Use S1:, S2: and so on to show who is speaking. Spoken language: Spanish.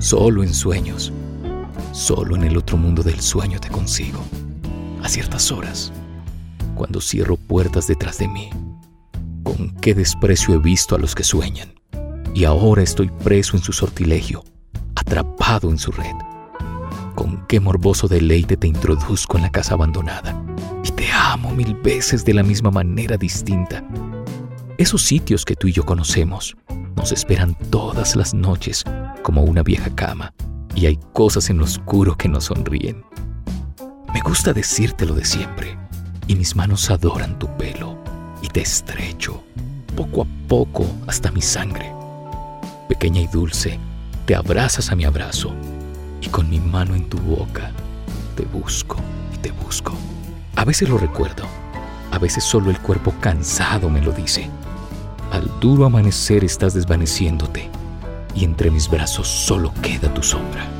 S1: solo en sueños. Solo en el otro mundo del sueño te consigo. A ciertas horas, cuando cierro puertas detrás de mí. Con qué desprecio he visto a los que sueñan. Y ahora estoy preso en su sortilegio, atrapado en su red. Con qué morboso deleite te introduzco en la casa abandonada. Y te amo mil veces de la misma manera distinta. Esos sitios que tú y yo conocemos nos esperan todas las noches como una vieja cama y hay cosas en lo oscuro que nos sonríen. Me gusta decírtelo de siempre y mis manos adoran tu pelo y te estrecho poco a poco hasta mi sangre. Pequeña y dulce, te abrazas a mi abrazo y con mi mano en tu boca te busco y te busco. A veces lo recuerdo, a veces solo el cuerpo cansado me lo dice. Al duro amanecer estás desvaneciéndote y entre mis brazos solo queda tu sombra.